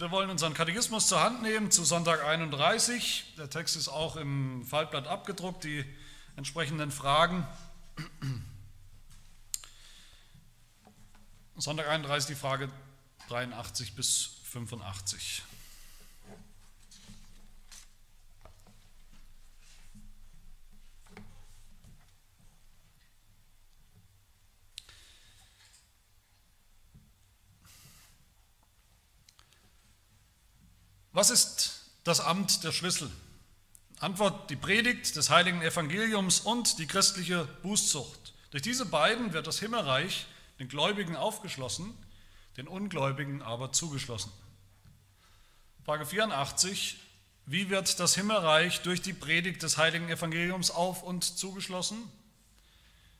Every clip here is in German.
Wir wollen unseren Katechismus zur Hand nehmen zu Sonntag 31. Der Text ist auch im Faltblatt abgedruckt, die entsprechenden Fragen. Sonntag 31, die Frage 83 bis 85. Was ist das Amt der Schlüssel? Antwort, die Predigt des heiligen Evangeliums und die christliche Bußzucht. Durch diese beiden wird das Himmelreich den Gläubigen aufgeschlossen, den Ungläubigen aber zugeschlossen. Frage 84, wie wird das Himmelreich durch die Predigt des heiligen Evangeliums auf und zugeschlossen?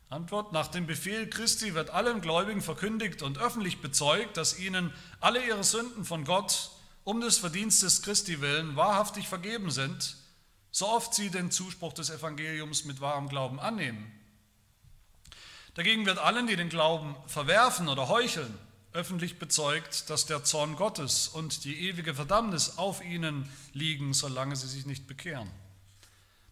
Antwort, nach dem Befehl Christi wird allen Gläubigen verkündigt und öffentlich bezeugt, dass ihnen alle ihre Sünden von Gott um des Verdienstes Christi willen wahrhaftig vergeben sind, so oft sie den Zuspruch des Evangeliums mit wahrem Glauben annehmen. Dagegen wird allen, die den Glauben verwerfen oder heucheln, öffentlich bezeugt, dass der Zorn Gottes und die ewige Verdammnis auf ihnen liegen, solange sie sich nicht bekehren.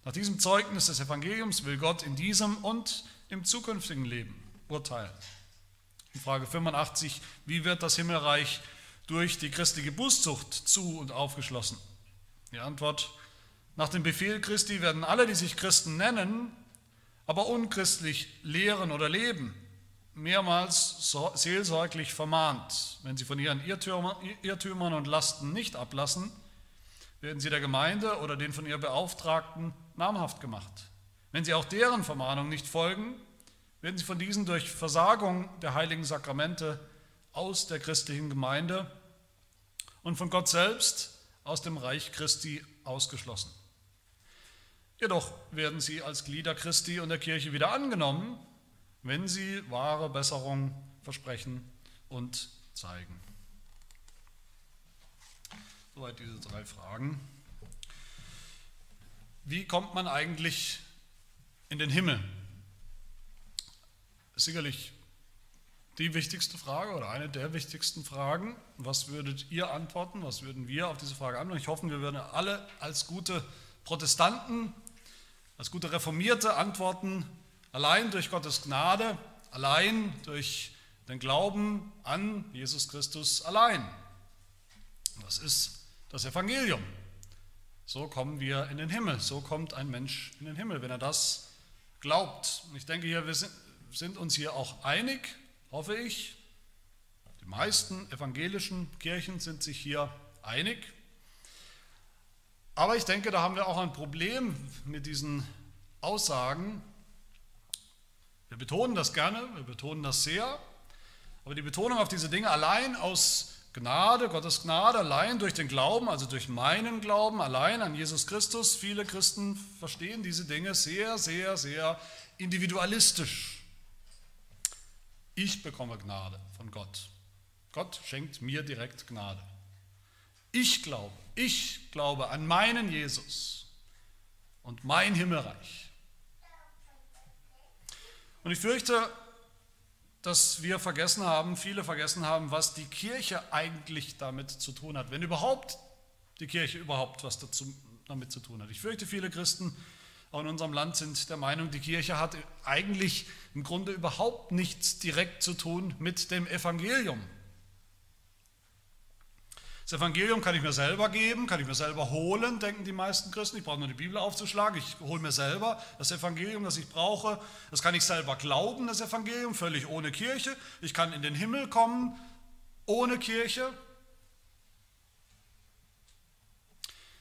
Nach diesem Zeugnis des Evangeliums will Gott in diesem und im zukünftigen Leben urteilen. In Frage 85, wie wird das Himmelreich durch die christliche Bußzucht zu und aufgeschlossen? Die Antwort, nach dem Befehl Christi werden alle, die sich Christen nennen, aber unchristlich lehren oder leben, mehrmals seelsorglich vermahnt. Wenn sie von ihren Irrtümern und Lasten nicht ablassen, werden sie der Gemeinde oder den von ihr Beauftragten namhaft gemacht. Wenn sie auch deren Vermahnung nicht folgen, werden sie von diesen durch Versagung der heiligen Sakramente aus der christlichen Gemeinde und von Gott selbst aus dem Reich Christi ausgeschlossen. Jedoch werden sie als Glieder Christi und der Kirche wieder angenommen, wenn sie wahre Besserung versprechen und zeigen. Soweit diese drei Fragen. Wie kommt man eigentlich in den Himmel? Sicherlich die wichtigste Frage oder eine der wichtigsten Fragen. Was würdet ihr antworten? Was würden wir auf diese Frage antworten? Ich hoffe, wir würden alle als gute Protestanten, als gute Reformierte antworten, allein durch Gottes Gnade, allein durch den Glauben an Jesus Christus allein. Das ist das Evangelium. So kommen wir in den Himmel, so kommt ein Mensch in den Himmel, wenn er das glaubt. Und ich denke, wir sind uns hier auch einig, hoffe ich. Die meisten evangelischen Kirchen sind sich hier einig. Aber ich denke, da haben wir auch ein Problem mit diesen Aussagen. Wir betonen das gerne, wir betonen das sehr, aber die Betonung auf diese Dinge allein aus Gnade, Gottes Gnade, allein durch den Glauben, also durch meinen Glauben, allein an Jesus Christus. Viele Christen verstehen diese Dinge sehr, sehr, sehr individualistisch. Ich bekomme Gnade von Gott. Gott schenkt mir direkt Gnade. Ich glaube, ich glaube an meinen Jesus und mein Himmelreich. Und ich fürchte, dass wir vergessen haben, viele vergessen haben, was die Kirche eigentlich damit zu tun hat, wenn überhaupt die Kirche überhaupt was dazu, damit zu tun hat. Ich fürchte, viele Christen auch in unserem Land sind der Meinung, die Kirche hat eigentlich im Grunde überhaupt nichts direkt zu tun mit dem Evangelium. Das Evangelium kann ich mir selber geben, kann ich mir selber holen, denken die meisten Christen. Ich brauche nur die Bibel aufzuschlagen, ich hole mir selber das Evangelium, das ich brauche. Das kann ich selber glauben, das Evangelium, völlig ohne Kirche. Ich kann in den Himmel kommen, ohne Kirche.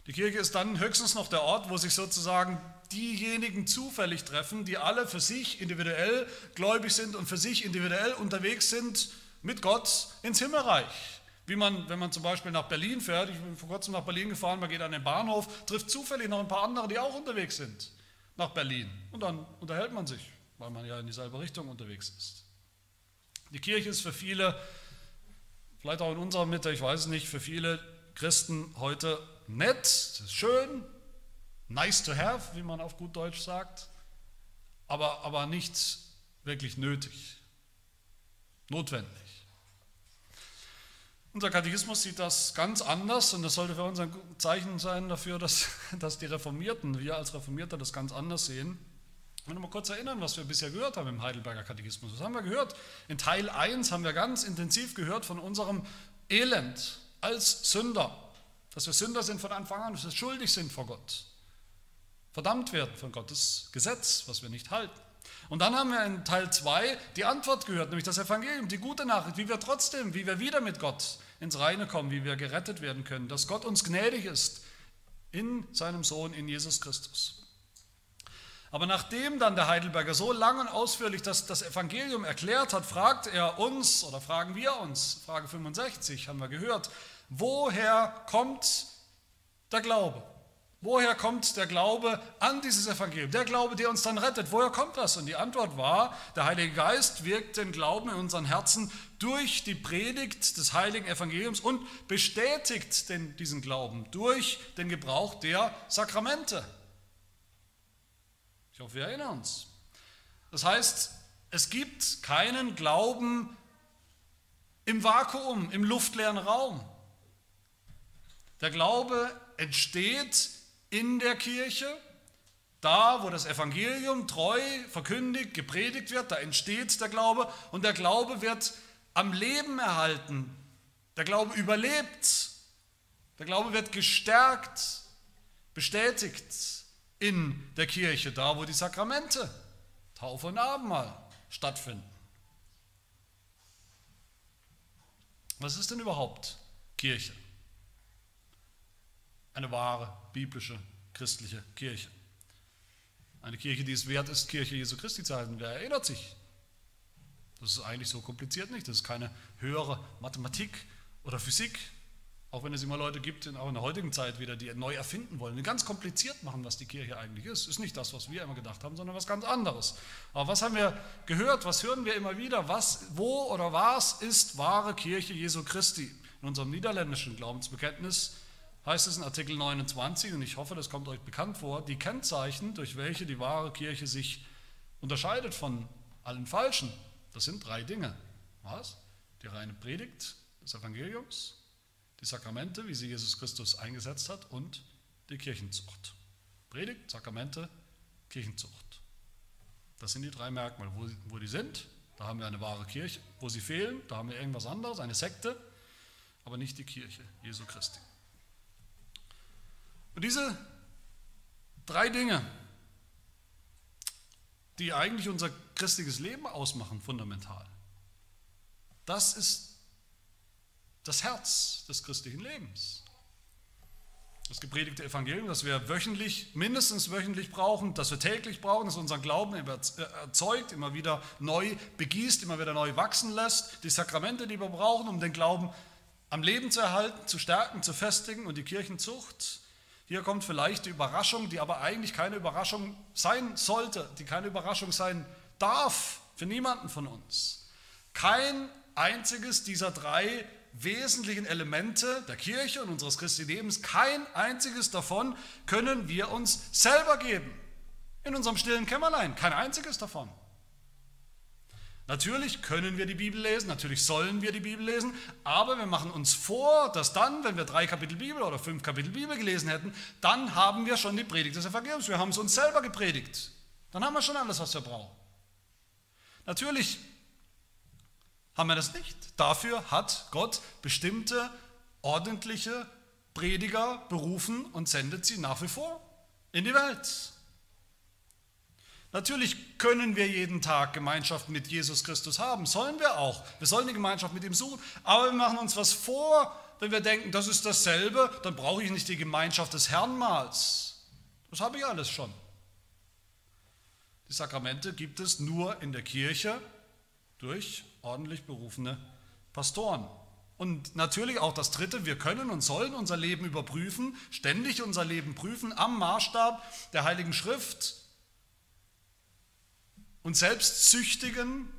Die Kirche ist dann höchstens noch der Ort, wo sich sozusagen diejenigen zufällig treffen, die alle für sich individuell gläubig sind und für sich individuell unterwegs sind mit Gott ins Himmelreich. Wie man, wenn man zum Beispiel nach Berlin fährt, ich bin vor kurzem nach Berlin gefahren, man geht an den Bahnhof, trifft zufällig noch ein paar andere, die auch unterwegs sind nach Berlin. Und dann unterhält man sich, weil man ja in dieselbe Richtung unterwegs ist. Die Kirche ist für viele, vielleicht auch in unserer Mitte, ich weiß es nicht, für viele Christen heute nett, ist schön, nice to have, wie man auf gut Deutsch sagt, aber, aber nicht wirklich nötig, notwendig. Unser Katechismus sieht das ganz anders und das sollte für uns ein Zeichen sein dafür, dass, dass die Reformierten, wir als Reformierte das ganz anders sehen. Ich will mal kurz erinnern, was wir bisher gehört haben im Heidelberger Katechismus. Was haben wir gehört? In Teil 1 haben wir ganz intensiv gehört von unserem Elend als Sünder. Dass wir Sünder sind von Anfang an, dass wir schuldig sind vor Gott. Verdammt werden von Gottes Gesetz, was wir nicht halten. Und dann haben wir in Teil 2 die Antwort gehört, nämlich das Evangelium, die gute Nachricht, wie wir trotzdem, wie wir wieder mit Gott ins Reine kommen, wie wir gerettet werden können, dass Gott uns gnädig ist in seinem Sohn, in Jesus Christus. Aber nachdem dann der Heidelberger so lang und ausführlich das, das Evangelium erklärt hat, fragt er uns oder fragen wir uns, Frage 65 haben wir gehört, woher kommt der Glaube? Woher kommt der Glaube an dieses Evangelium? Der Glaube, der uns dann rettet. Woher kommt das? Und die Antwort war, der Heilige Geist wirkt den Glauben in unseren Herzen durch die Predigt des heiligen Evangeliums und bestätigt den, diesen Glauben durch den Gebrauch der Sakramente. Ich hoffe, wir erinnern uns. Das heißt, es gibt keinen Glauben im Vakuum, im luftleeren Raum. Der Glaube entsteht in der Kirche, da wo das Evangelium treu verkündigt, gepredigt wird, da entsteht der Glaube und der Glaube wird am Leben erhalten. Der Glaube überlebt. Der Glaube wird gestärkt, bestätigt in der Kirche, da wo die Sakramente, Taufe und Abendmahl stattfinden. Was ist denn überhaupt Kirche? Eine wahre biblische christliche Kirche. Eine Kirche, die es wert ist, Kirche Jesu Christi zu halten. Wer erinnert sich? Das ist eigentlich so kompliziert nicht. Das ist keine höhere Mathematik oder Physik, auch wenn es immer Leute gibt, auch in der heutigen Zeit wieder, die neu erfinden wollen, die ganz kompliziert machen, was die Kirche eigentlich ist. Ist nicht das, was wir immer gedacht haben, sondern was ganz anderes. Aber was haben wir gehört? Was hören wir immer wieder? Was, wo oder was ist wahre Kirche Jesu Christi? In unserem niederländischen Glaubensbekenntnis heißt es in Artikel 29, und ich hoffe, das kommt euch bekannt vor, die Kennzeichen, durch welche die wahre Kirche sich unterscheidet von allen falschen. Das sind drei Dinge. Was? Die reine Predigt des Evangeliums, die Sakramente, wie sie Jesus Christus eingesetzt hat, und die Kirchenzucht. Predigt, Sakramente, Kirchenzucht. Das sind die drei Merkmale. Wo, wo die sind, da haben wir eine wahre Kirche. Wo sie fehlen, da haben wir irgendwas anderes, eine Sekte, aber nicht die Kirche Jesu Christi. Und diese drei Dinge, die eigentlich unser christliches Leben ausmachen, fundamental, das ist das Herz des christlichen Lebens. Das gepredigte Evangelium, das wir wöchentlich, mindestens wöchentlich brauchen, das wir täglich brauchen, das unseren Glauben erzeugt, immer wieder neu begießt, immer wieder neu wachsen lässt. Die Sakramente, die wir brauchen, um den Glauben am Leben zu erhalten, zu stärken, zu festigen und die Kirchenzucht, hier kommt vielleicht die Überraschung, die aber eigentlich keine Überraschung sein sollte, die keine Überraschung sein darf für niemanden von uns. Kein einziges dieser drei wesentlichen Elemente der Kirche und unseres christlichen Lebens, kein einziges davon können wir uns selber geben. In unserem stillen Kämmerlein, kein einziges davon. Natürlich können wir die Bibel lesen, natürlich sollen wir die Bibel lesen, aber wir machen uns vor, dass dann, wenn wir drei Kapitel Bibel oder fünf Kapitel Bibel gelesen hätten, dann haben wir schon die Predigt des Evangeliums. Wir haben es uns selber gepredigt. Dann haben wir schon alles, was wir brauchen. Natürlich haben wir das nicht. Dafür hat Gott bestimmte ordentliche Prediger berufen und sendet sie nach wie vor in die Welt. Natürlich können wir jeden Tag Gemeinschaft mit Jesus Christus haben, sollen wir auch. Wir sollen die Gemeinschaft mit ihm suchen, aber wir machen uns was vor, wenn wir denken, das ist dasselbe, dann brauche ich nicht die Gemeinschaft des Herrnmahls. Das habe ich alles schon. Die Sakramente gibt es nur in der Kirche durch ordentlich berufene Pastoren. Und natürlich auch das Dritte, wir können und sollen unser Leben überprüfen, ständig unser Leben prüfen am Maßstab der Heiligen Schrift, und selbst züchtigen,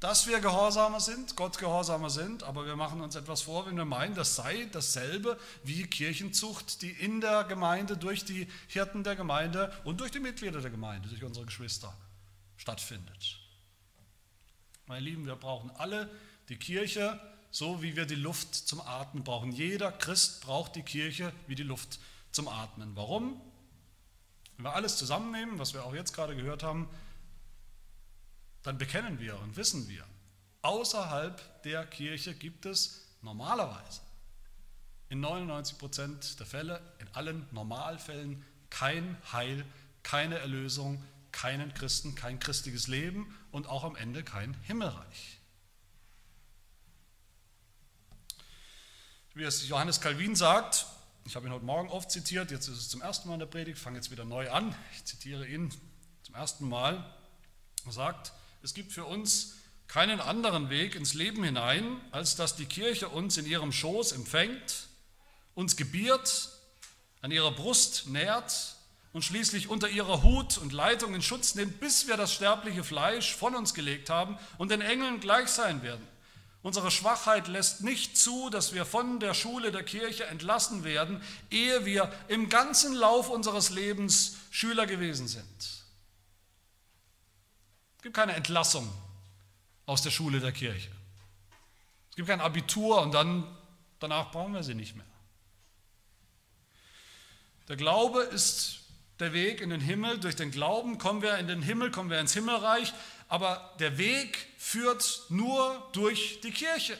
dass wir gehorsamer sind, Gott gehorsamer sind, aber wir machen uns etwas vor, wenn wir meinen, das sei dasselbe wie Kirchenzucht, die in der Gemeinde durch die Hirten der Gemeinde und durch die Mitglieder der Gemeinde, durch unsere Geschwister stattfindet. Meine Lieben, wir brauchen alle die Kirche so wie wir die Luft zum Atmen brauchen. Jeder Christ braucht die Kirche wie die Luft zum Atmen. Warum? Wenn wir alles zusammennehmen, was wir auch jetzt gerade gehört haben, dann bekennen wir und wissen wir, außerhalb der Kirche gibt es normalerweise in 99 Prozent der Fälle, in allen Normalfällen, kein Heil, keine Erlösung, keinen Christen, kein christliches Leben und auch am Ende kein Himmelreich. Wie es Johannes Calvin sagt, ich habe ihn heute Morgen oft zitiert, jetzt ist es zum ersten Mal in der Predigt, fange jetzt wieder neu an, ich zitiere ihn zum ersten Mal, sagt, es gibt für uns keinen anderen Weg ins Leben hinein, als dass die Kirche uns in ihrem Schoß empfängt, uns gebiert, an ihrer Brust nährt und schließlich unter ihrer Hut und Leitung in Schutz nimmt, bis wir das sterbliche Fleisch von uns gelegt haben und den Engeln gleich sein werden. Unsere Schwachheit lässt nicht zu, dass wir von der Schule der Kirche entlassen werden, ehe wir im ganzen Lauf unseres Lebens Schüler gewesen sind. Es gibt keine Entlassung aus der Schule der Kirche. Es gibt kein Abitur und dann danach brauchen wir sie nicht mehr. Der Glaube ist der Weg in den Himmel. Durch den Glauben kommen wir in den Himmel, kommen wir ins Himmelreich. Aber der Weg führt nur durch die Kirche.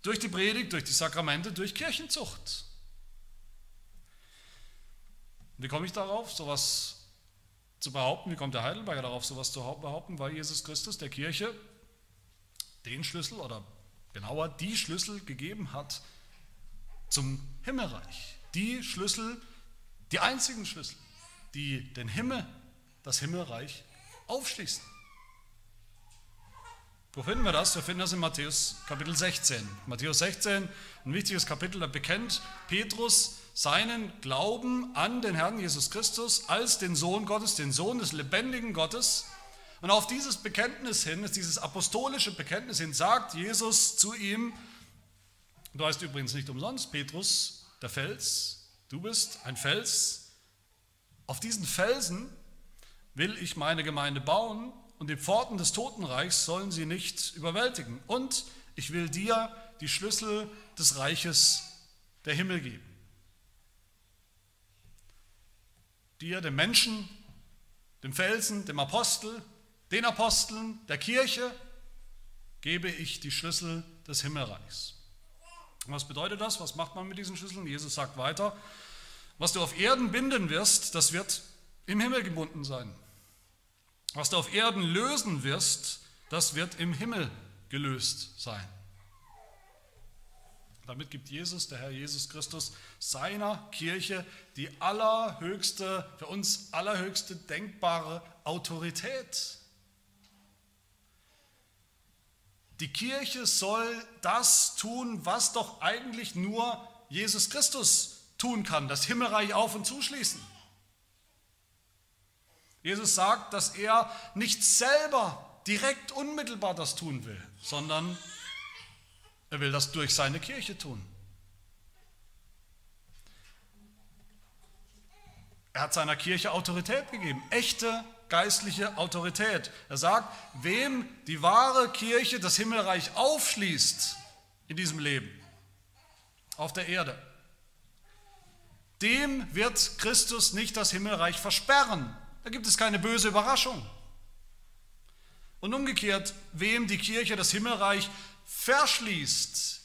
Durch die Predigt, durch die Sakramente, durch Kirchenzucht. Wie komme ich darauf, sowas zu behaupten? Wie kommt der Heidelberger darauf, sowas zu behaupten? Weil Jesus Christus der Kirche den Schlüssel oder genauer die Schlüssel gegeben hat zum Himmelreich. Die Schlüssel, die einzigen Schlüssel, die den Himmel, das Himmelreich aufschließen. Wo finden wir das? Wir finden das in Matthäus Kapitel 16. Matthäus 16, ein wichtiges Kapitel, da bekennt Petrus seinen Glauben an den Herrn Jesus Christus als den Sohn Gottes, den Sohn des lebendigen Gottes. Und auf dieses Bekenntnis hin, dieses apostolische Bekenntnis hin, sagt Jesus zu ihm, du heißt übrigens nicht umsonst Petrus, der Fels, du bist ein Fels. Auf diesen Felsen will ich meine Gemeinde bauen und die Pforten des Totenreichs sollen sie nicht überwältigen. Und ich will dir die Schlüssel des Reiches der Himmel geben. Dir, dem Menschen, dem Felsen, dem Apostel, den Aposteln, der Kirche, gebe ich die Schlüssel des Himmelreichs. Was bedeutet das? Was macht man mit diesen Schlüsseln? Jesus sagt weiter, was du auf Erden binden wirst, das wird im Himmel gebunden sein. Was du auf Erden lösen wirst, das wird im Himmel gelöst sein. Damit gibt Jesus, der Herr Jesus Christus, seiner Kirche die allerhöchste, für uns allerhöchste denkbare Autorität. Die Kirche soll das tun, was doch eigentlich nur Jesus Christus tun kann, das Himmelreich auf und zuschließen. Jesus sagt, dass er nicht selber direkt unmittelbar das tun will, sondern er will das durch seine Kirche tun. Er hat seiner Kirche Autorität gegeben, echte geistliche Autorität. Er sagt, wem die wahre Kirche das Himmelreich aufschließt in diesem Leben, auf der Erde, dem wird Christus nicht das Himmelreich versperren. Da gibt es keine böse Überraschung. Und umgekehrt, wem die Kirche das Himmelreich verschließt,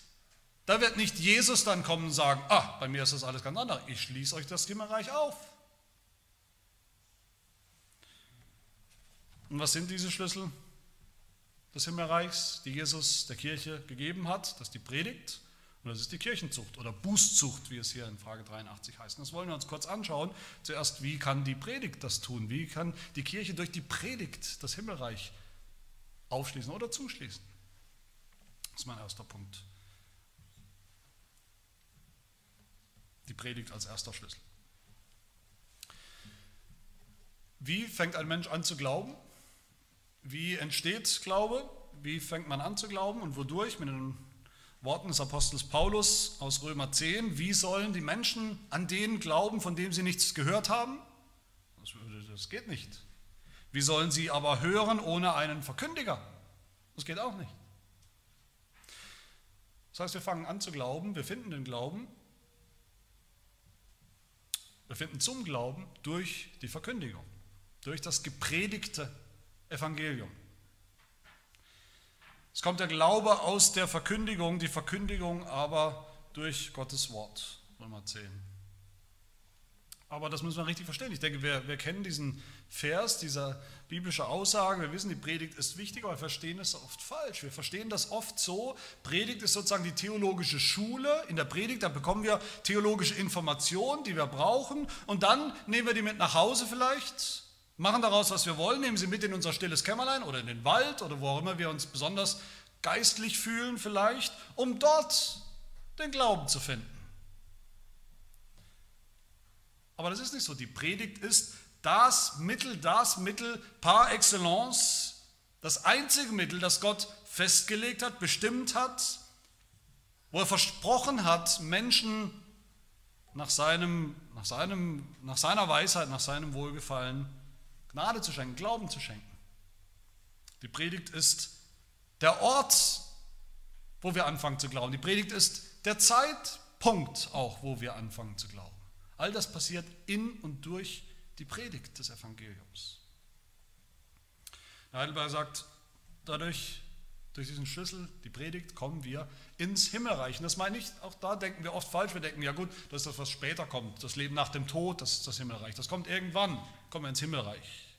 da wird nicht Jesus dann kommen und sagen, ah, bei mir ist das alles ganz anders, ich schließe euch das Himmelreich auf. Und was sind diese Schlüssel des Himmelreichs, die Jesus der Kirche gegeben hat? Das ist die Predigt und das ist die Kirchenzucht oder Bußzucht, wie es hier in Frage 83 heißt. Das wollen wir uns kurz anschauen. Zuerst, wie kann die Predigt das tun? Wie kann die Kirche durch die Predigt das Himmelreich aufschließen oder zuschließen? Das ist mein erster Punkt. Die Predigt als erster Schlüssel. Wie fängt ein Mensch an zu glauben? Wie entsteht Glaube? Wie fängt man an zu glauben und wodurch? Mit den Worten des Apostels Paulus aus Römer 10. Wie sollen die Menschen an den glauben, von dem sie nichts gehört haben? Das, das geht nicht. Wie sollen sie aber hören ohne einen Verkündiger? Das geht auch nicht. Das heißt, wir fangen an zu glauben, wir finden den Glauben, wir finden zum Glauben durch die Verkündigung, durch das gepredigte Evangelium. Es kommt der Glaube aus der Verkündigung, die Verkündigung aber durch Gottes Wort, Römer 10. Aber das müssen wir richtig verstehen. Ich denke, wir, wir kennen diesen Vers, diese biblische Aussage. Wir wissen, die Predigt ist wichtig, aber wir verstehen es oft falsch. Wir verstehen das oft so. Predigt ist sozusagen die theologische Schule. In der Predigt, da bekommen wir theologische Informationen, die wir brauchen. Und dann nehmen wir die mit nach Hause vielleicht, machen daraus, was wir wollen, nehmen sie mit in unser stilles Kämmerlein oder in den Wald oder wo auch immer wir uns besonders geistlich fühlen vielleicht, um dort den Glauben zu finden. Aber das ist nicht so. Die Predigt ist das Mittel, das Mittel par excellence, das einzige Mittel, das Gott festgelegt hat, bestimmt hat, wo er versprochen hat, Menschen nach, seinem, nach, seinem, nach seiner Weisheit, nach seinem Wohlgefallen Gnade zu schenken, Glauben zu schenken. Die Predigt ist der Ort, wo wir anfangen zu glauben. Die Predigt ist der Zeitpunkt auch, wo wir anfangen zu glauben. All das passiert in und durch die Predigt des Evangeliums. Heidelberg sagt, dadurch, durch diesen Schlüssel, die Predigt, kommen wir ins Himmelreich. Und das meine ich, auch da denken wir oft falsch. Wir denken, ja gut, das ist das, was später kommt. Das Leben nach dem Tod, das ist das Himmelreich. Das kommt irgendwann, kommen wir ins Himmelreich.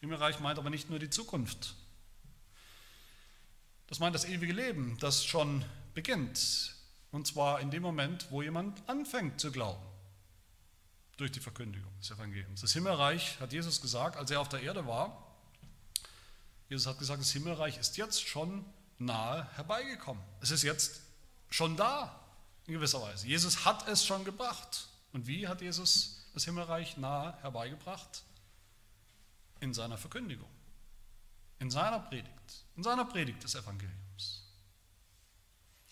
Himmelreich meint aber nicht nur die Zukunft. Das meint das ewige Leben, das schon beginnt. Und zwar in dem Moment, wo jemand anfängt zu glauben durch die Verkündigung des Evangeliums. Das Himmelreich, hat Jesus gesagt, als er auf der Erde war, Jesus hat gesagt, das Himmelreich ist jetzt schon nahe herbeigekommen. Es ist jetzt schon da, in gewisser Weise. Jesus hat es schon gebracht. Und wie hat Jesus das Himmelreich nahe herbeigebracht? In seiner Verkündigung, in seiner Predigt, in seiner Predigt des Evangeliums.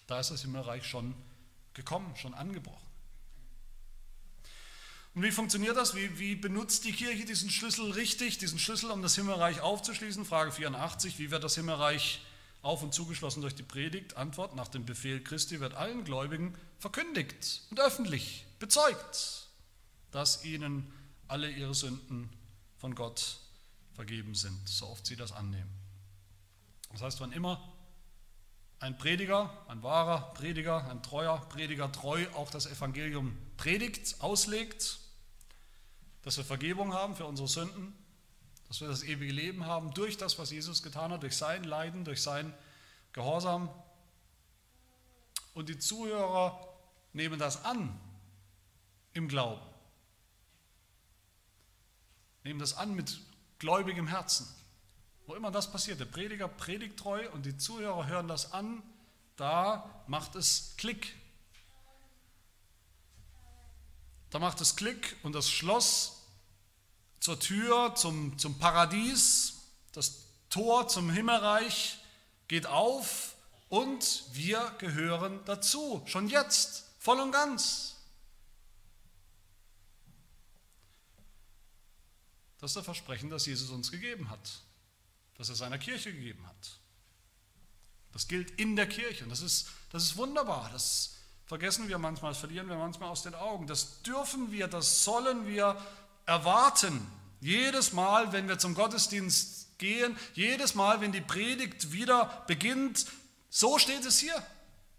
Da ist das Himmelreich schon gekommen, schon angebrochen. Und wie funktioniert das? Wie, wie, benutzt die Kirche diesen Schlüssel richtig, diesen Schlüssel, um das Himmelreich aufzuschließen? Frage 84, wie wird das Himmelreich auf und zugeschlossen durch die Predigt? Antwort, nach dem Befehl Christi wird allen Gläubigen verkündigt und öffentlich bezeugt, dass ihnen alle ihre Sünden von Gott vergeben sind, so oft sie das annehmen. Das heißt, wann immer ein Prediger, ein wahrer Prediger, ein treuer Prediger treu auch das Evangelium predigt, auslegt, dass wir Vergebung haben für unsere Sünden, dass wir das ewige Leben haben durch das, was Jesus getan hat, durch sein Leiden, durch sein Gehorsam. Und die Zuhörer nehmen das an im Glauben. Nehmen das an mit gläubigem Herzen. Wo immer das passiert, der Prediger predigt treu und die Zuhörer hören das an, da macht es Klick Da macht es Klick und das Schloss zur Tür zum, zum Paradies, das Tor zum Himmelreich geht auf und wir gehören dazu, schon jetzt, voll und ganz. Das ist das Versprechen, das Jesus uns gegeben hat, das er seiner Kirche gegeben hat. Das gilt in der Kirche und das ist, das ist wunderbar. Das vergessen wir manchmal, das verlieren wir manchmal aus den Augen. Das dürfen wir, das sollen wir erwarten. Jedes Mal, wenn wir zum Gottesdienst gehen, jedes Mal, wenn die Predigt wieder beginnt, so steht es hier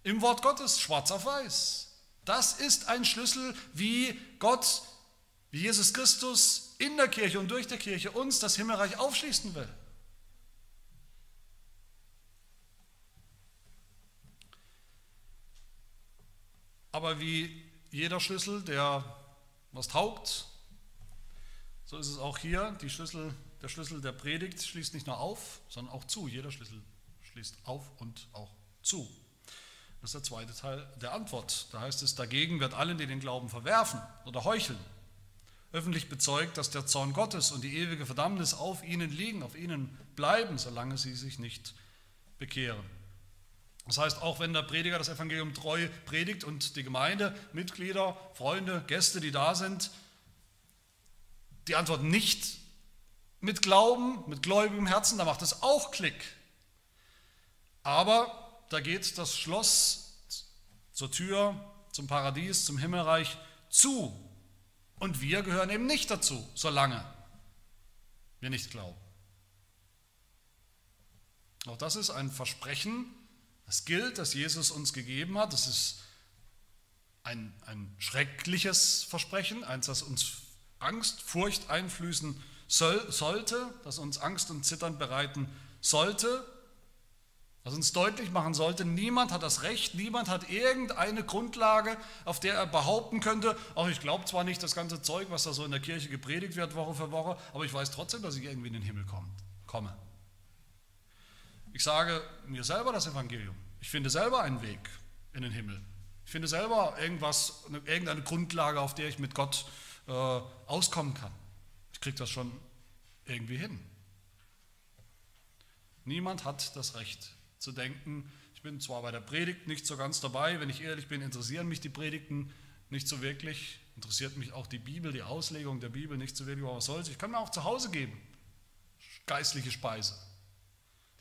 im Wort Gottes, schwarz auf weiß. Das ist ein Schlüssel, wie Gott, wie Jesus Christus in der Kirche und durch der Kirche uns das Himmelreich aufschließen will. Aber wie jeder Schlüssel, der was taugt, so ist es auch hier. Schlüssel, der Schlüssel der Predigt schließt nicht nur auf, sondern auch zu. Jeder Schlüssel schließt auf und auch zu. Das ist der zweite Teil der Antwort. Da heißt es, dagegen wird allen, die den Glauben verwerfen oder heucheln, öffentlich bezeugt, dass der Zorn Gottes und die ewige Verdammnis auf ihnen liegen, auf ihnen bleiben, solange sie sich nicht bekehren. Das heißt, auch wenn der Prediger das Evangelium treu predigt und die Gemeinde, Mitglieder, Freunde, Gäste, die da sind, die antworten nicht mit Glauben, mit gläubigem Herzen, da macht es auch Klick. Aber da geht das Schloss zur Tür, zum Paradies, zum Himmelreich zu. Und wir gehören eben nicht dazu, solange wir nicht glauben. Auch das ist ein Versprechen, das gilt, das Jesus uns gegeben hat. Das ist ein, ein schreckliches Versprechen, eins, das uns Angst, Furcht einflößen soll, sollte, das uns Angst und Zittern bereiten sollte, das uns deutlich machen sollte, niemand hat das Recht, niemand hat irgendeine Grundlage, auf der er behaupten könnte, auch ich glaube zwar nicht das ganze Zeug, was da so in der Kirche gepredigt wird, Woche für Woche, aber ich weiß trotzdem, dass ich irgendwie in den Himmel komme. Ich sage mir selber das Evangelium. Ich finde selber einen Weg in den Himmel. Ich finde selber irgendwas, irgendeine Grundlage, auf der ich mit Gott äh, auskommen kann. Ich kriege das schon irgendwie hin. Niemand hat das Recht zu denken, ich bin zwar bei der Predigt nicht so ganz dabei, wenn ich ehrlich bin, interessieren mich die Predigten nicht so wirklich, interessiert mich auch die Bibel, die Auslegung der Bibel nicht so wirklich, aber was soll's, ich kann mir auch zu Hause geben, geistliche Speise,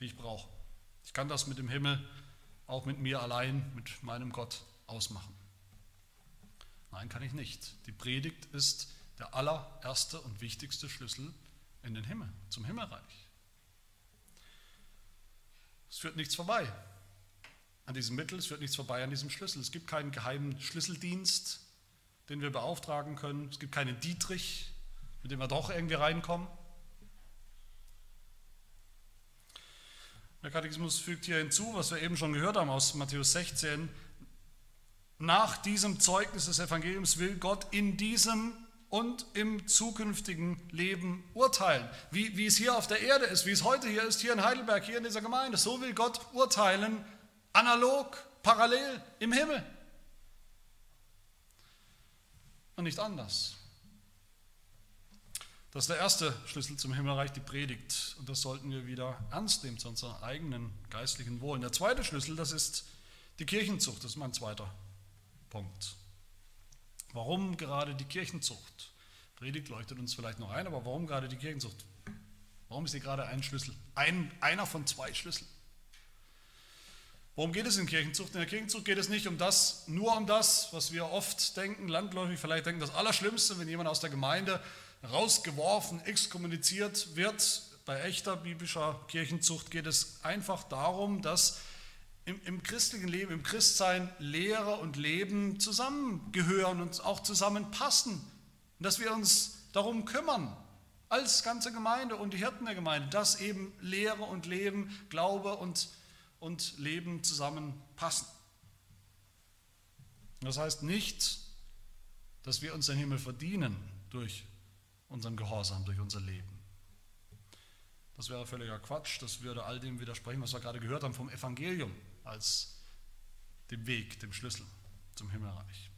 die ich brauche. Ich kann das mit dem Himmel, auch mit mir allein, mit meinem Gott ausmachen. Nein, kann ich nicht. Die Predigt ist der allererste und wichtigste Schlüssel in den Himmel, zum Himmelreich. Es führt nichts vorbei an diesem Mittel, es führt nichts vorbei an diesem Schlüssel. Es gibt keinen geheimen Schlüsseldienst, den wir beauftragen können. Es gibt keinen Dietrich, mit dem wir doch irgendwie reinkommen. Der Katechismus fügt hier hinzu, was wir eben schon gehört haben aus Matthäus 16, nach diesem Zeugnis des Evangeliums will Gott in diesem und im zukünftigen Leben urteilen. Wie, wie es hier auf der Erde ist, wie es heute hier ist, hier in Heidelberg, hier in dieser Gemeinde. So will Gott urteilen, analog, parallel im Himmel. Und nicht anders. Das ist der erste Schlüssel zum Himmelreich, die Predigt. Und das sollten wir wieder ernst nehmen zu unserem eigenen geistlichen Wohl. Der zweite Schlüssel, das ist die Kirchenzucht. Das ist mein zweiter Punkt. Warum gerade die Kirchenzucht? Predigt leuchtet uns vielleicht noch ein, aber warum gerade die Kirchenzucht? Warum ist sie gerade ein Schlüssel? Ein, einer von zwei Schlüsseln. Worum geht es in Kirchenzucht? In der Kirchenzucht geht es nicht um das, nur um das, was wir oft denken, landläufig vielleicht denken, das Allerschlimmste, wenn jemand aus der Gemeinde rausgeworfen, exkommuniziert wird. Bei echter biblischer Kirchenzucht geht es einfach darum, dass im, im christlichen Leben, im Christsein Lehre und Leben zusammengehören und auch zusammenpassen. Und dass wir uns darum kümmern, als ganze Gemeinde und die Hirten der Gemeinde, dass eben Lehre und Leben, Glaube und, und Leben zusammenpassen. Das heißt nicht, dass wir uns den Himmel verdienen durch unseren Gehorsam, durch unser Leben. Das wäre völliger Quatsch, das würde all dem widersprechen, was wir gerade gehört haben vom Evangelium als dem Weg, dem Schlüssel zum Himmelreich.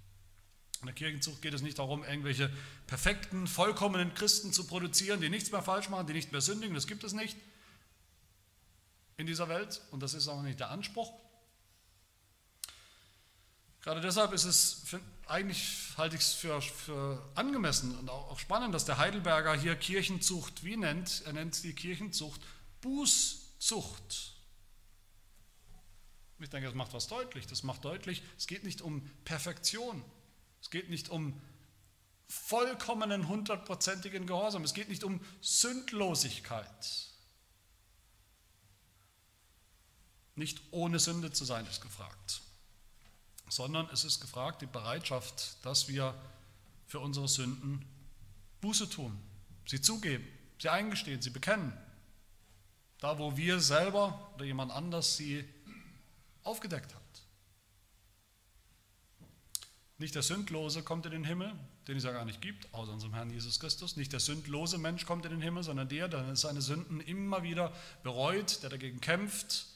In der Kirchenzucht geht es nicht darum, irgendwelche perfekten, vollkommenen Christen zu produzieren, die nichts mehr falsch machen, die nicht mehr sündigen. Das gibt es nicht in dieser Welt und das ist auch nicht der Anspruch. Gerade deshalb ist es, eigentlich halte ich es für, für angemessen und auch spannend, dass der Heidelberger hier Kirchenzucht wie nennt. Er nennt die Kirchenzucht Bußzucht. Ich denke, das macht was deutlich. Das macht deutlich, es geht nicht um Perfektion. Es geht nicht um vollkommenen, hundertprozentigen Gehorsam. Es geht nicht um Sündlosigkeit. Nicht ohne Sünde zu sein ist gefragt, sondern es ist gefragt die Bereitschaft, dass wir für unsere Sünden Buße tun, sie zugeben, sie eingestehen, sie bekennen. Da, wo wir selber oder jemand anders sie aufgedeckt hat. Nicht der Sündlose kommt in den Himmel, den es ja gar nicht gibt, außer unserem Herrn Jesus Christus. Nicht der sündlose Mensch kommt in den Himmel, sondern der, der seine Sünden immer wieder bereut, der dagegen kämpft,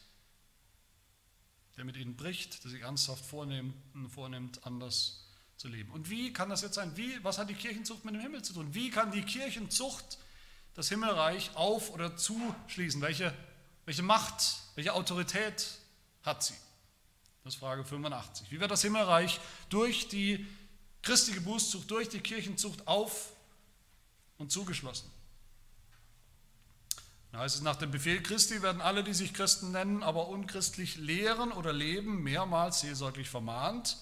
der mit ihnen bricht, der sich ernsthaft vornimmt, vornimmt anders zu leben. Und wie kann das jetzt sein? Wie, was hat die Kirchenzucht mit dem Himmel zu tun? Wie kann die Kirchenzucht das Himmelreich auf- oder zuschließen? Welche, welche Macht, welche Autorität hat sie? Das ist Frage 85. Wie wird das Himmelreich durch die christliche Bußzucht, durch die Kirchenzucht auf und zugeschlossen? Da heißt es, nach dem Befehl Christi werden alle, die sich Christen nennen, aber unchristlich lehren oder leben, mehrmals seelsorglich vermahnt.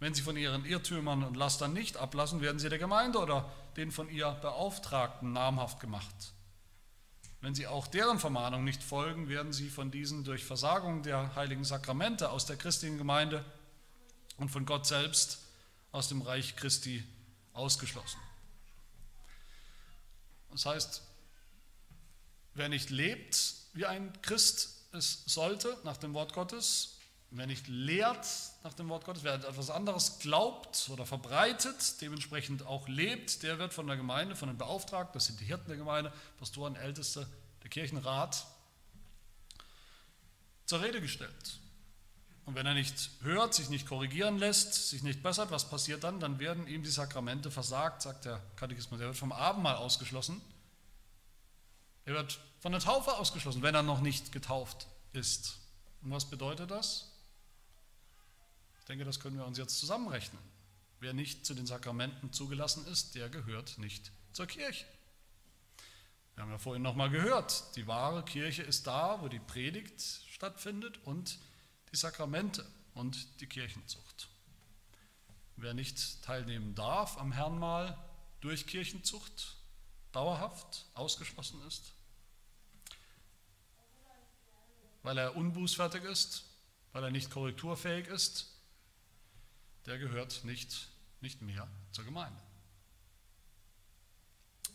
Wenn sie von ihren Irrtümern und Lastern nicht ablassen, werden sie der Gemeinde oder den von ihr Beauftragten namhaft gemacht. Wenn sie auch deren Vermahnung nicht folgen, werden sie von diesen durch Versagung der heiligen Sakramente aus der christlichen Gemeinde und von Gott selbst aus dem Reich Christi ausgeschlossen. Das heißt, wer nicht lebt, wie ein Christ es sollte, nach dem Wort Gottes, wer nicht lehrt nach dem Wort Gottes, wer etwas anderes glaubt oder verbreitet, dementsprechend auch lebt, der wird von der Gemeinde, von den Beauftragten, das sind die Hirten der Gemeinde, Pastoren, Älteste, der Kirchenrat, zur Rede gestellt. Und wenn er nicht hört, sich nicht korrigieren lässt, sich nicht bessert, was passiert dann? Dann werden ihm die Sakramente versagt, sagt der Katechismus. Er wird vom Abendmahl ausgeschlossen. Er wird von der Taufe ausgeschlossen, wenn er noch nicht getauft ist. Und was bedeutet das? Ich denke, das können wir uns jetzt zusammenrechnen. Wer nicht zu den Sakramenten zugelassen ist, der gehört nicht zur Kirche. Wir haben ja vorhin nochmal gehört, die wahre Kirche ist da, wo die Predigt stattfindet und die Sakramente und die Kirchenzucht. Wer nicht teilnehmen darf am Herrnmal durch Kirchenzucht, dauerhaft ausgeschlossen ist, weil er unbußfertig ist, weil er nicht korrekturfähig ist, der gehört nicht, nicht mehr zur Gemeinde.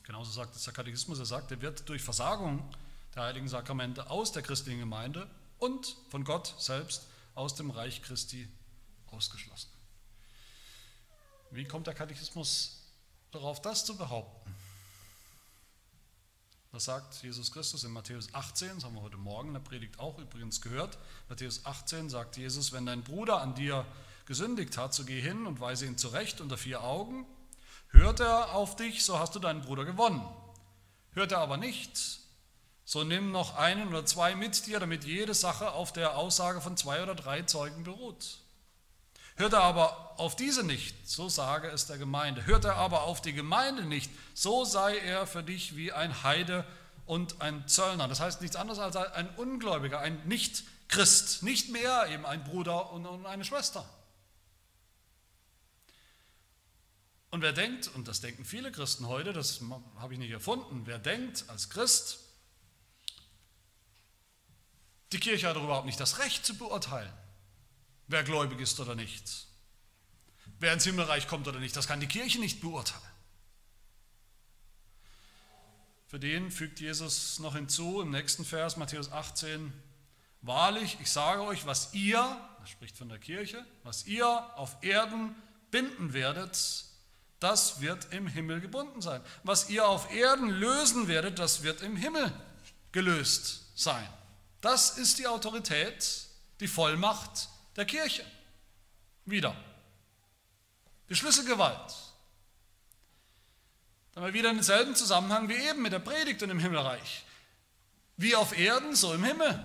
Genauso sagt es der Katechismus, er sagt, er wird durch Versagung der heiligen Sakramente aus der christlichen Gemeinde und von Gott selbst aus dem Reich Christi ausgeschlossen. Wie kommt der Katechismus darauf, das zu behaupten? Das sagt Jesus Christus in Matthäus 18, das haben wir heute Morgen in der Predigt auch übrigens gehört. Matthäus 18 sagt Jesus, wenn dein Bruder an dir gesündigt hat, so geh hin und weise ihn zurecht unter vier Augen. Hört er auf dich, so hast du deinen Bruder gewonnen. Hört er aber nicht, so nimm noch einen oder zwei mit dir, damit jede Sache auf der Aussage von zwei oder drei Zeugen beruht. Hört er aber auf diese nicht, so sage es der Gemeinde. Hört er aber auf die Gemeinde nicht, so sei er für dich wie ein Heide und ein Zöllner. Das heißt nichts anderes als ein Ungläubiger, ein Nicht-Christ, nicht mehr eben ein Bruder und eine Schwester. Und wer denkt, und das denken viele Christen heute, das habe ich nicht erfunden, wer denkt als Christ, die Kirche hat überhaupt nicht das Recht zu beurteilen, wer gläubig ist oder nicht. Wer ins Himmelreich kommt oder nicht, das kann die Kirche nicht beurteilen. Für den fügt Jesus noch hinzu im nächsten Vers, Matthäus 18, Wahrlich, ich sage euch, was ihr, das spricht von der Kirche, was ihr auf Erden binden werdet, das wird im Himmel gebunden sein. Was ihr auf Erden lösen werdet, das wird im Himmel gelöst sein. Das ist die Autorität, die Vollmacht der Kirche. Wieder. Die Schlüsselgewalt. Dann haben wir wieder denselben Zusammenhang wie eben mit der Predigt und im Himmelreich. Wie auf Erden, so im Himmel.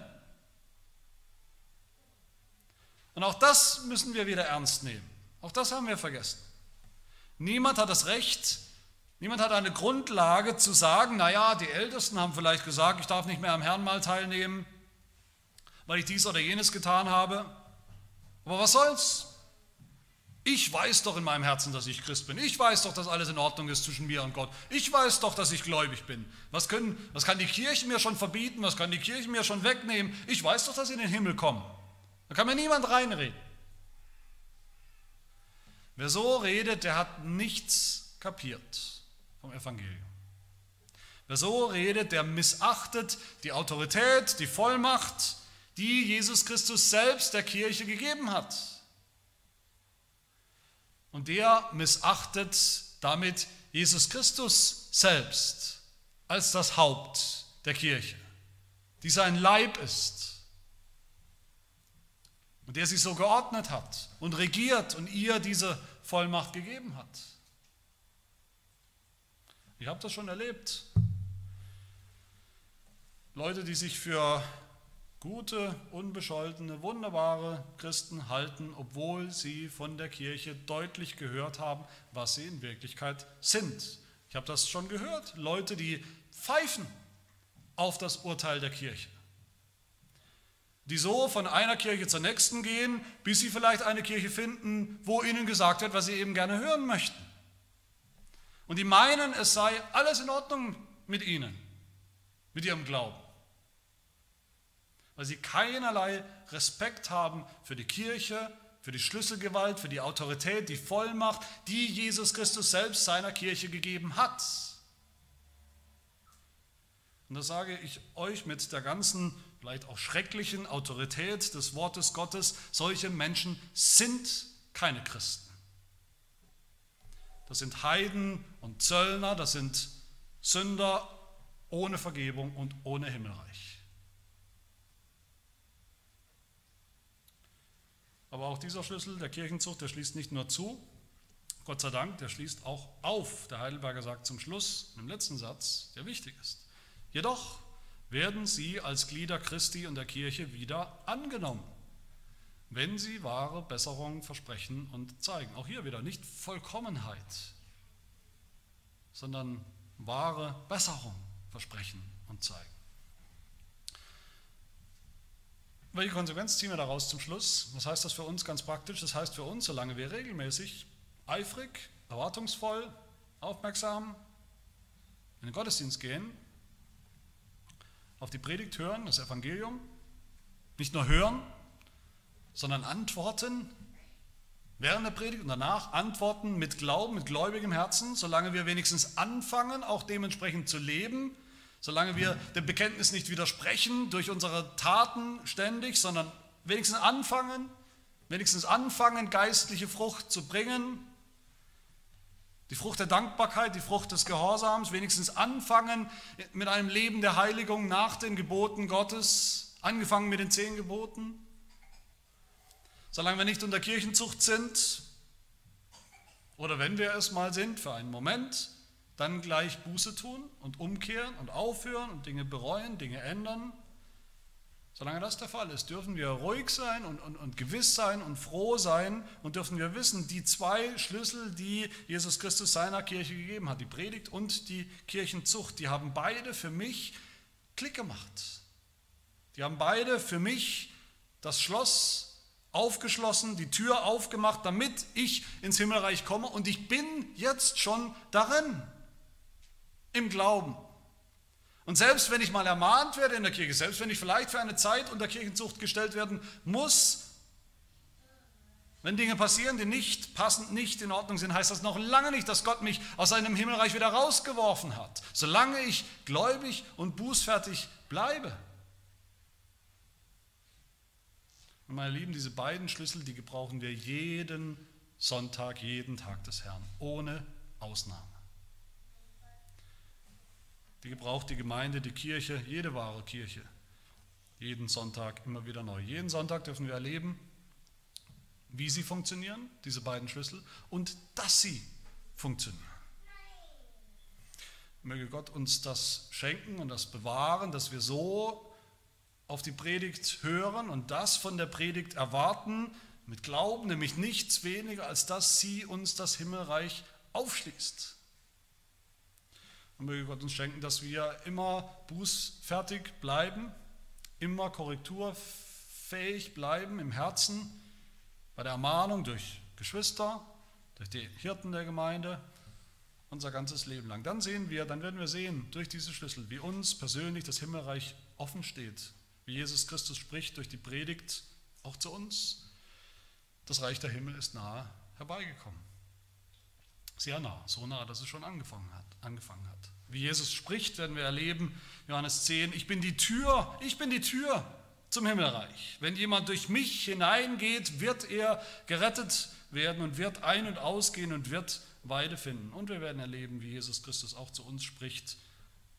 Und auch das müssen wir wieder ernst nehmen. Auch das haben wir vergessen. Niemand hat das Recht, niemand hat eine Grundlage zu sagen, naja, die Ältesten haben vielleicht gesagt, ich darf nicht mehr am Herrnmal teilnehmen weil ich dies oder jenes getan habe. Aber was soll's? Ich weiß doch in meinem Herzen, dass ich Christ bin. Ich weiß doch, dass alles in Ordnung ist zwischen mir und Gott. Ich weiß doch, dass ich gläubig bin. Was, können, was kann die Kirche mir schon verbieten? Was kann die Kirche mir schon wegnehmen? Ich weiß doch, dass ich in den Himmel komme. Da kann mir niemand reinreden. Wer so redet, der hat nichts kapiert vom Evangelium. Wer so redet, der missachtet die Autorität, die Vollmacht, die Jesus Christus selbst der Kirche gegeben hat. Und der missachtet damit Jesus Christus selbst als das Haupt der Kirche, die sein Leib ist und der sie so geordnet hat und regiert und ihr diese Vollmacht gegeben hat. Ich habe das schon erlebt. Leute, die sich für gute, unbescholtene, wunderbare Christen halten, obwohl sie von der Kirche deutlich gehört haben, was sie in Wirklichkeit sind. Ich habe das schon gehört. Leute, die pfeifen auf das Urteil der Kirche. Die so von einer Kirche zur nächsten gehen, bis sie vielleicht eine Kirche finden, wo ihnen gesagt wird, was sie eben gerne hören möchten. Und die meinen, es sei alles in Ordnung mit ihnen, mit ihrem Glauben. Weil sie keinerlei Respekt haben für die Kirche, für die Schlüsselgewalt, für die Autorität, die Vollmacht, die Jesus Christus selbst seiner Kirche gegeben hat. Und das sage ich euch mit der ganzen, vielleicht auch schrecklichen Autorität des Wortes Gottes, solche Menschen sind keine Christen. Das sind Heiden und Zöllner, das sind Sünder ohne Vergebung und ohne Himmelreich. Aber auch dieser Schlüssel der Kirchenzucht, der schließt nicht nur zu, Gott sei Dank, der schließt auch auf. Der Heidelberger sagt zum Schluss, im letzten Satz, der wichtig ist. Jedoch werden sie als Glieder Christi und der Kirche wieder angenommen, wenn sie wahre Besserung versprechen und zeigen. Auch hier wieder nicht Vollkommenheit, sondern wahre Besserung versprechen und zeigen. Welche Konsequenz ziehen wir daraus zum Schluss? Was heißt das für uns ganz praktisch? Das heißt für uns, solange wir regelmäßig, eifrig, erwartungsvoll, aufmerksam in den Gottesdienst gehen, auf die Predigt hören, das Evangelium, nicht nur hören, sondern antworten während der Predigt und danach antworten mit Glauben, mit gläubigem Herzen, solange wir wenigstens anfangen, auch dementsprechend zu leben, solange wir dem Bekenntnis nicht widersprechen durch unsere Taten ständig, sondern wenigstens anfangen, wenigstens anfangen, geistliche Frucht zu bringen, die Frucht der Dankbarkeit, die Frucht des Gehorsams, wenigstens anfangen mit einem Leben der Heiligung nach den Geboten Gottes, angefangen mit den zehn Geboten. Solange wir nicht unter Kirchenzucht sind, oder wenn wir es mal sind, für einen Moment, dann gleich Buße tun und umkehren und aufhören und Dinge bereuen, Dinge ändern Solange das der Fall ist, dürfen wir ruhig sein und, und, und gewiss sein und froh sein und dürfen wir wissen, die zwei Schlüssel, die Jesus Christus seiner Kirche gegeben hat, die Predigt und die Kirchenzucht, die haben beide für mich Klick gemacht. Die haben beide für mich das Schloss aufgeschlossen, die Tür aufgemacht, damit ich ins Himmelreich komme und ich bin jetzt schon darin, im Glauben. Und selbst wenn ich mal ermahnt werde in der Kirche, selbst wenn ich vielleicht für eine Zeit unter Kirchenzucht gestellt werden muss, wenn Dinge passieren, die nicht passend, nicht in Ordnung sind, heißt das noch lange nicht, dass Gott mich aus seinem Himmelreich wieder rausgeworfen hat, solange ich gläubig und bußfertig bleibe. Und meine Lieben, diese beiden Schlüssel, die gebrauchen wir jeden Sonntag, jeden Tag des Herrn, ohne Ausnahme. Die gebraucht die Gemeinde, die Kirche, jede wahre Kirche. Jeden Sonntag immer wieder neu. Jeden Sonntag dürfen wir erleben, wie sie funktionieren, diese beiden Schlüssel, und dass sie funktionieren. Möge Gott uns das schenken und das bewahren, dass wir so auf die Predigt hören und das von der Predigt erwarten, mit Glauben, nämlich nichts weniger, als dass sie uns das Himmelreich aufschließt. Möge Gott uns schenken, dass wir immer bußfertig bleiben, immer korrekturfähig bleiben im Herzen, bei der Ermahnung durch Geschwister, durch die Hirten der Gemeinde, unser ganzes Leben lang. Dann sehen wir, dann werden wir sehen durch diese Schlüssel, wie uns persönlich das Himmelreich offen steht, wie Jesus Christus spricht durch die Predigt auch zu uns. Das Reich der Himmel ist nahe herbeigekommen. Sehr nah, so nah, dass es schon angefangen hat. Angefangen hat. Wie Jesus spricht, werden wir erleben, Johannes 10, ich bin die Tür, ich bin die Tür zum Himmelreich. Wenn jemand durch mich hineingeht, wird er gerettet werden und wird ein- und ausgehen und wird Weide finden. Und wir werden erleben, wie Jesus Christus auch zu uns spricht,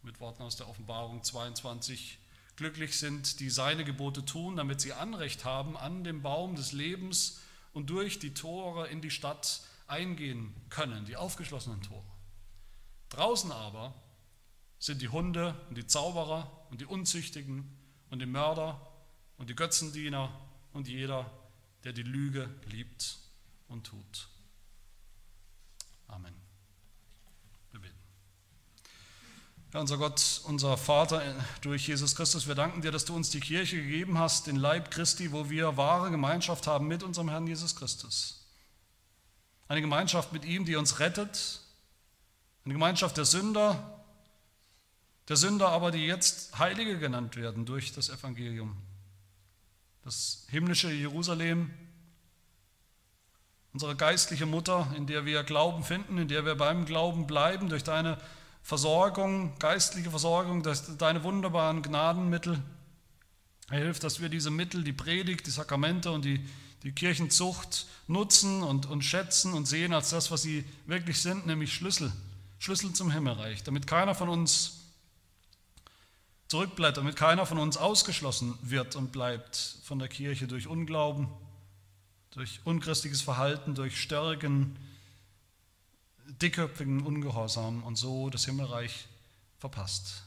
mit Worten aus der Offenbarung 22. Glücklich sind, die seine Gebote tun, damit sie Anrecht haben an dem Baum des Lebens und durch die Tore in die Stadt eingehen können, die aufgeschlossenen Tore. Draußen aber sind die Hunde und die Zauberer und die Unzüchtigen und die Mörder und die Götzendiener und jeder, der die Lüge liebt und tut. Amen. Wir beten. Ja, unser Gott, unser Vater äh, durch Jesus Christus, wir danken dir, dass du uns die Kirche gegeben hast, den Leib Christi, wo wir wahre Gemeinschaft haben mit unserem Herrn Jesus Christus. Eine Gemeinschaft mit ihm, die uns rettet, eine Gemeinschaft der Sünder, der Sünder aber, die jetzt Heilige genannt werden durch das Evangelium. Das himmlische Jerusalem, unsere geistliche Mutter, in der wir Glauben finden, in der wir beim Glauben bleiben, durch deine Versorgung, geistliche Versorgung, deine wunderbaren Gnadenmittel. Er hilft, dass wir diese Mittel, die Predigt, die Sakramente und die, die Kirchenzucht nutzen und, und schätzen und sehen als das, was sie wirklich sind, nämlich Schlüssel, Schlüssel zum Himmelreich, damit keiner von uns zurückbleibt, damit keiner von uns ausgeschlossen wird und bleibt von der Kirche durch Unglauben, durch unchristliches Verhalten, durch Stärken, dickköpfigen Ungehorsam und so das Himmelreich verpasst.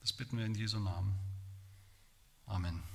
Das bitten wir in Jesu Namen. Amen.